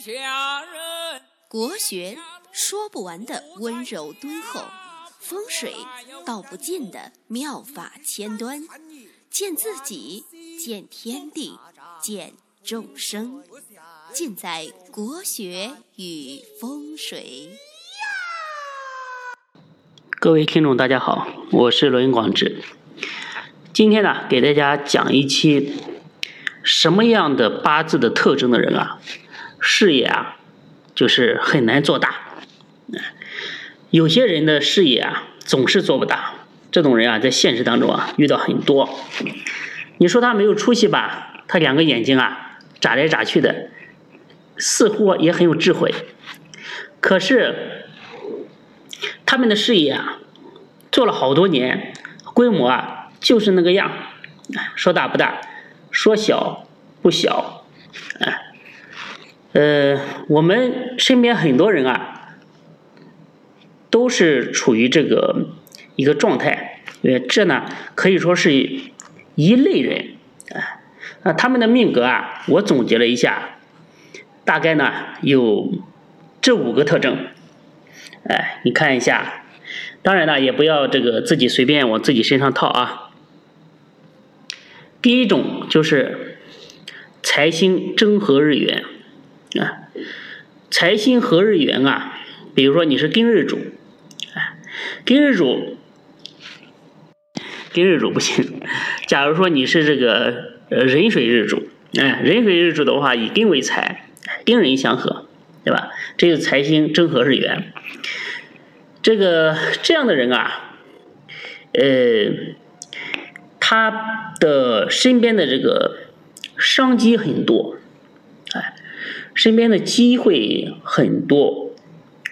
下人。国学说不完的温柔敦厚，风水道不尽的妙法千端，见自己，见天地，见众生，尽在国学与风水。各位听众，大家好，我是罗云广志。今天呢，给大家讲一期什么样的八字的特征的人啊，事业啊，就是很难做大。有些人的事业啊，总是做不大。这种人啊，在现实当中啊，遇到很多。你说他没有出息吧？他两个眼睛啊，眨来眨去的，似乎也很有智慧。可是他们的事业啊，做了好多年，规模啊。就是那个样，说大不大，说小不小，哎，呃，我们身边很多人啊，都是处于这个一个状态，呃，这呢可以说是一类人，哎，那他们的命格啊，我总结了一下，大概呢有这五个特征，哎，你看一下，当然呢也不要这个自己随便往自己身上套啊。第一种就是财星正合日元啊，财星合日元啊，比如说你是丁日主，啊，丁日主，丁日主不行。假如说你是这个呃壬水日主，哎，壬水日主的话以丁为财，丁壬相合，对吧？这个财星正合日元，这个这样的人啊，呃。他的身边的这个商机很多，哎，身边的机会很多，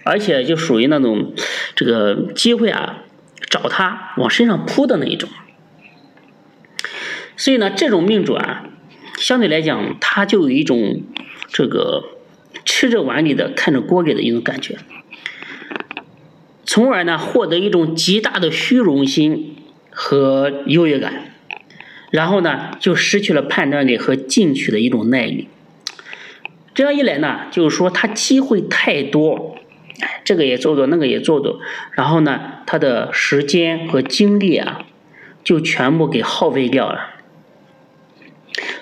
而且就属于那种这个机会啊，找他往身上扑的那一种。所以呢，这种命主啊，相对来讲，他就有一种这个吃着碗里的看着锅里的一种感觉，从而呢，获得一种极大的虚荣心和优越感。然后呢，就失去了判断力和进取的一种耐力。这样一来呢，就是说他机会太多，这个也做做，那个也做做，然后呢，他的时间和精力啊，就全部给耗费掉了。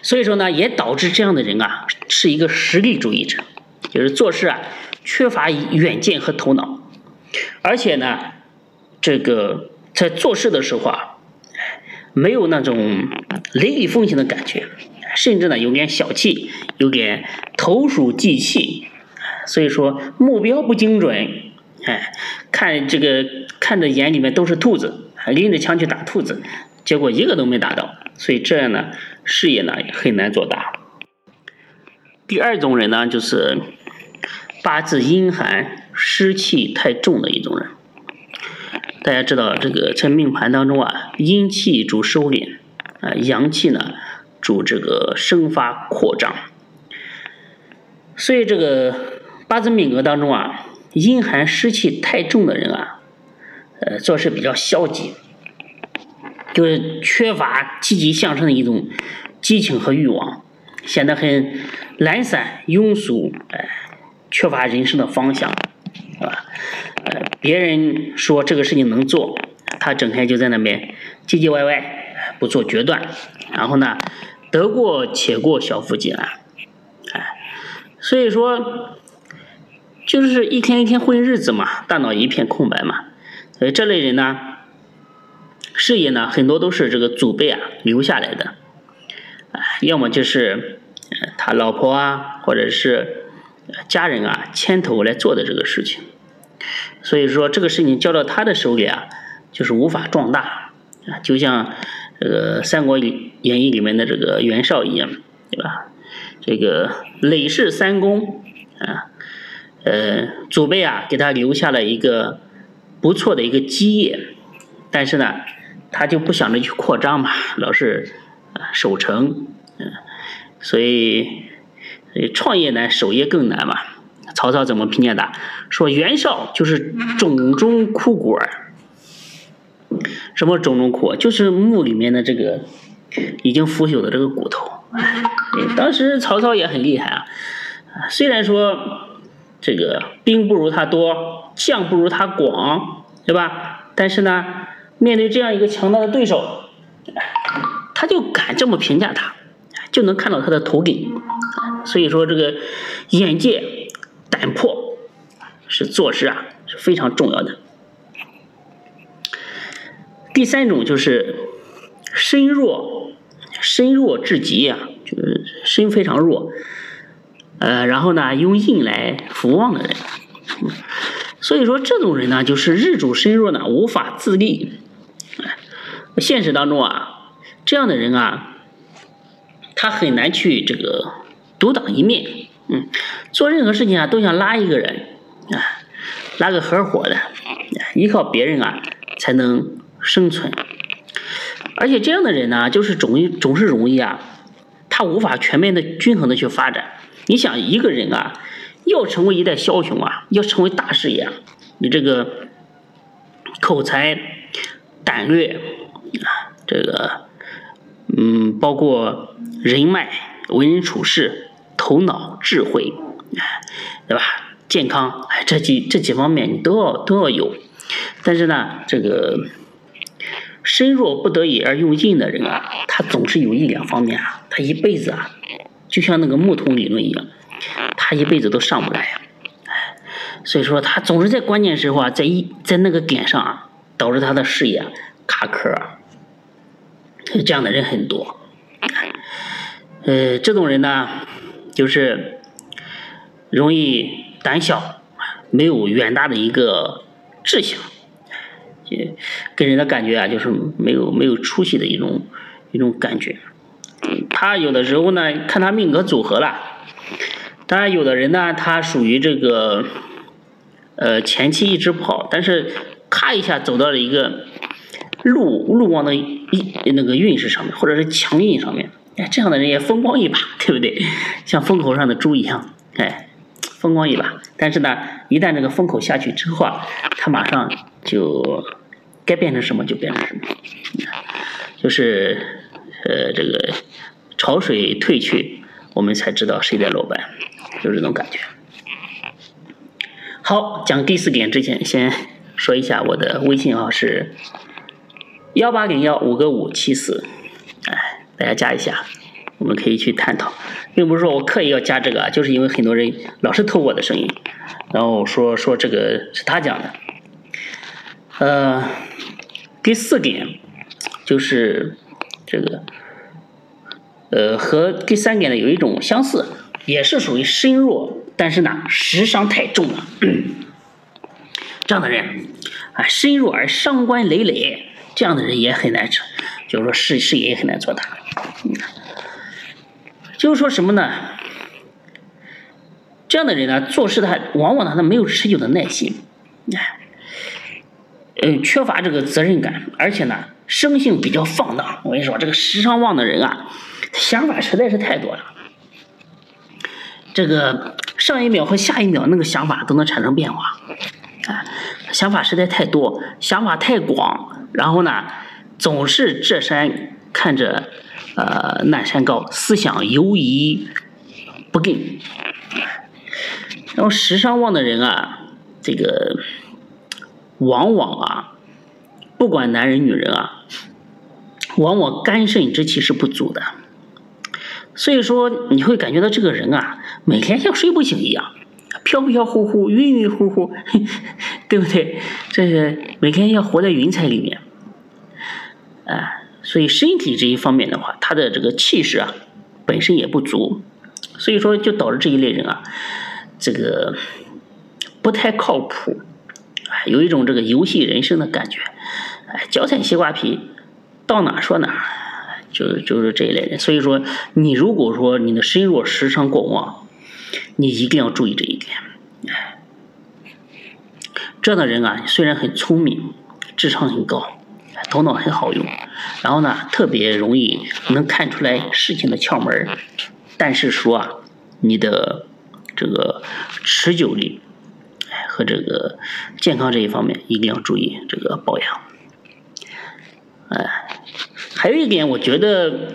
所以说呢，也导致这样的人啊，是一个实力主义者，就是做事啊缺乏远见和头脑，而且呢，这个在做事的时候啊。没有那种雷厉风行的感觉，甚至呢有点小气，有点投鼠忌器，所以说目标不精准，哎，看这个看着眼里面都是兔子，拎着枪去打兔子，结果一个都没打到，所以这样呢事业呢很难做大。第二种人呢就是八字阴寒湿气太重的一种人。大家知道，这个在命盘当中啊，阴气主收敛，啊，阳气呢主这个生发扩张。所以这个八字命格当中啊，阴寒湿气太重的人啊，呃，做事比较消极，就是缺乏积极向上的一种激情和欲望，显得很懒散庸俗，哎，缺乏人生的方向，是吧？别人说这个事情能做，他整天就在那边唧唧歪歪，不做决断，然后呢，得过且过，小富即安，哎，所以说，就是一天一天混日子嘛，大脑一片空白嘛，所以这类人呢，事业呢，很多都是这个祖辈啊留下来的，啊，要么就是他老婆啊，或者是家人啊牵头来做的这个事情。所以说这个事情交到他的手里啊，就是无法壮大啊，就像这个《三国演义》里面的这个袁绍一样，对吧？这个累世三公啊，呃，祖辈啊给他留下了一个不错的一个基业，但是呢，他就不想着去扩张嘛，老是守城，嗯，所以创业难，守业更难嘛。曹操怎么评价的？说袁绍就是冢中枯骨儿。什么冢中枯？就是墓里面的这个已经腐朽的这个骨头。当时曹操也很厉害啊，虽然说这个兵不如他多，将不如他广，对吧？但是呢，面对这样一个强大的对手，他就敢这么评价他，就能看到他的头顶。所以说，这个眼界、胆魄是做事啊是非常重要的。第三种就是身弱，身弱至极啊，就是身非常弱，呃，然后呢用印来扶旺的人。所以说这种人呢，就是日主身弱呢，无法自立。现实当中啊，这样的人啊，他很难去这个独当一面。嗯，做任何事情啊，都想拉一个人啊，拉个合伙的，依靠别人啊才能生存。而且这样的人呢，就是总总是容易啊，他无法全面的、均衡的去发展。你想一个人啊。要成为一代枭雄啊，要成为大事业啊，你这个口才、胆略啊，这个嗯，包括人脉、为人处事、头脑、智慧，对吧？健康，哎，这几这几方面你都要都要有。但是呢，这个身弱不得已而用硬的人啊，他总是有一两方面啊，他一辈子啊，就像那个木桶理论一样。他一辈子都上不来呀，所以说他总是在关键时候啊，在一在那个点上啊，导致他的事业卡壳。这样的人很多，呃，这种人呢，就是容易胆小，没有远大的一个志向，给人的感觉啊，就是没有没有出息的一种一种感觉。他有的时候呢，看他命格组合了。当然，有的人呢，他属于这个，呃，前期一直不好，但是咔一下走到了一个路路旺的一那个运势上面，或者是强运上面，哎，这样的人也风光一把，对不对？像风口上的猪一样，哎，风光一把。但是呢，一旦这个风口下去之后啊，它马上就该变成什么就变成什么，就是呃，这个潮水退去，我们才知道谁在落败。就这种感觉。好，讲第四点之前，先说一下我的微信号是幺八零幺五个五七四，哎，大家加一下，我们可以去探讨。并不是说我刻意要加这个，就是因为很多人老是偷我的声音，然后说说这个是他讲的。呃，第四点就是这个，呃，和第三点呢有一种相似。也是属于身弱，但是呢，食伤太重了。这样的人啊，身弱而伤官累累，这样的人也很难成，就是说事事业也很难做大。就是说什么呢？这样的人呢，做事他往往呢，他没有持久的耐心，哎，嗯，缺乏这个责任感，而且呢，生性比较放荡。我跟你说，这个时尚旺的人啊，想法实在是太多了。这个上一秒和下一秒那个想法都能产生变化，啊，想法实在太多，想法太广，然后呢，总是这山看着呃难山高，思想游移不定。然后时尚旺的人啊，这个往往啊，不管男人女人啊，往往肝肾之气是不足的。所以说，你会感觉到这个人啊，每天像睡不醒一样，飘飘忽忽、晕晕乎乎，对不对？这是每天要活在云彩里面，啊，所以身体这一方面的话，他的这个气势啊，本身也不足，所以说就导致这一类人啊，这个不太靠谱，有一种这个游戏人生的感觉，哎，脚踩西瓜皮，到哪说哪。就就是这一类人，所以说你如果说你的身弱时伤过旺，你一定要注意这一点。这样的人啊，虽然很聪明，智商很高，头脑很好用，然后呢，特别容易能看出来事情的窍门但是说啊，你的这个持久力和这个健康这一方面一定要注意这个保养。哎。还有一点，我觉得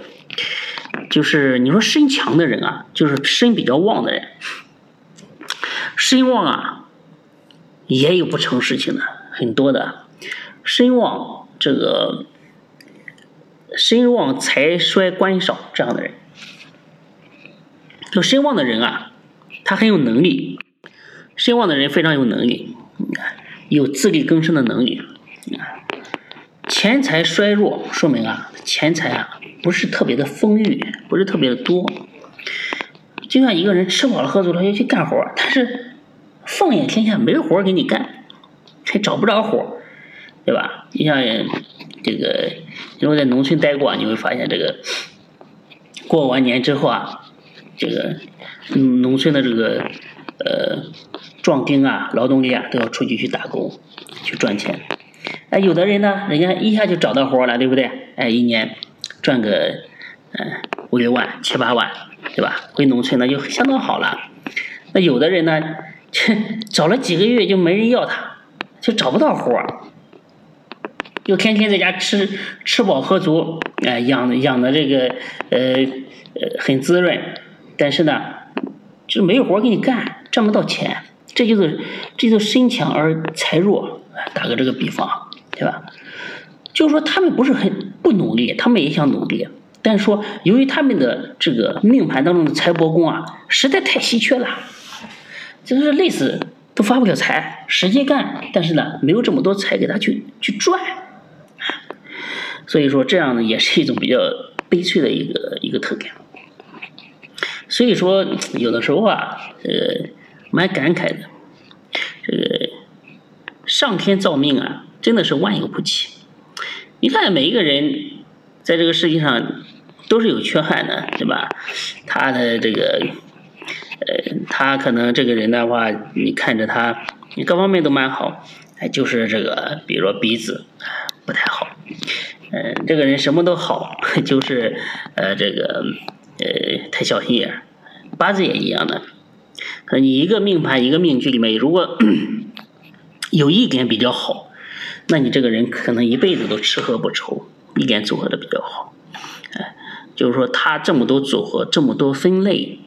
就是你说身强的人啊，就是身比较旺的人，身旺啊，也有不成事情的，很多的。身旺这个身旺财衰官少这样的人，就身旺的人啊，他很有能力。身旺的人非常有能力，你看有自力更生的能力。钱财衰弱，说明啊，钱财啊不是特别的丰裕，不是特别的多。就像一个人吃饱了喝足了要去干活，但是放眼天下没活给你干，还找不着活，对吧？你像这个，如果在农村待过，你会发现这个过完年之后啊，这个农村的这个呃壮丁啊、劳动力啊都要出去去打工去赚钱。哎，有的人呢，人家一下就找到活了，对不对？哎，一年赚个嗯五六万、七八万。对吧？回农村那就相当好了。那有的人呢，找了几个月就没人要他，就找不到活，又天天在家吃吃饱喝足，哎，养养的这个呃呃很滋润，但是呢，就没有活给你干，赚不到钱，这就是这就是身强而财弱。打个这个比方，对吧？就是说他们不是很不努力，他们也想努力。但是说，由于他们的这个命盘当中的财帛宫啊，实在太稀缺了，就是累死都发不了财，使劲干，但是呢，没有这么多财给他去去赚，所以说这样呢，也是一种比较悲催的一个一个特点。所以说，有的时候啊，呃，蛮感慨的，这个上天造命啊，真的是万有不齐。你看每一个人在这个世界上。都是有缺憾的，对吧？他的这个，呃，他可能这个人的话，你看着他，你各方面都蛮好，哎，就是这个，比如说鼻子不太好，嗯，这个人什么都好，就是呃，这个呃，太小心眼。八字也一样的，你一个命盘一个命局里面，如果 有一点比较好，那你这个人可能一辈子都吃喝不愁，一点组合的比较好。就是说，他这么多组合，这么多分类，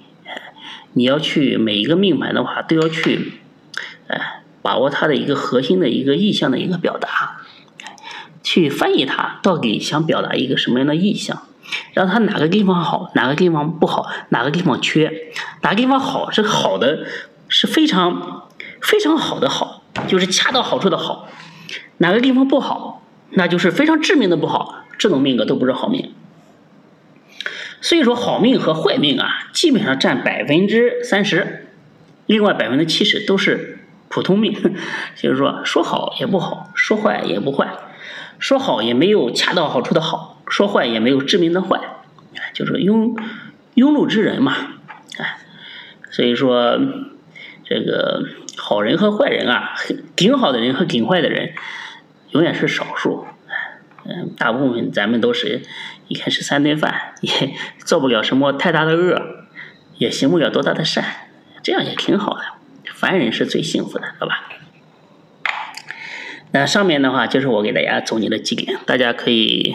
你要去每一个命盘的话，都要去，哎，把握他的一个核心的一个意向的一个表达，去翻译它到底想表达一个什么样的意象，让它哪个地方好，哪个地方不好，哪个地方缺，哪个地方好是好的，是非常非常好的好，就是恰到好处的好，哪个地方不好，那就是非常致命的不好，这种命格都不是好命。所以说，好命和坏命啊，基本上占百分之三十，另外百分之七十都是普通命。就是说，说好也不好，说坏也不坏，说好也没有恰到好处的好，说坏也没有致命的坏，就是庸庸碌之人嘛。哎，所以说，这个好人和坏人啊，顶好的人和顶坏的人，永远是少数。嗯，大部分咱们都是一天吃三顿饭，也 做不了什么太大的恶，也行不了多大的善，这样也挺好的。凡人是最幸福的，好吧？那上面的话就是我给大家总结的几点，大家可以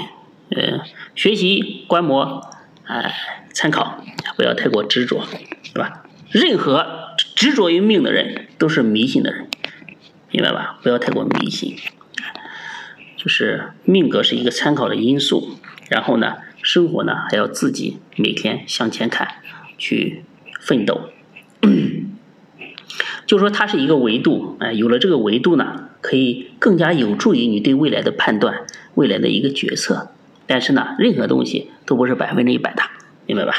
呃学习观摩，哎参考，不要太过执着，对吧？任何执着于命的人都是迷信的人，明白吧？不要太过迷信。就是命格是一个参考的因素，然后呢，生活呢还要自己每天向前看，去奋斗。就说它是一个维度，哎，有了这个维度呢，可以更加有助于你对未来的判断，未来的一个决策。但是呢，任何东西都不是百分之一百的，明白吧？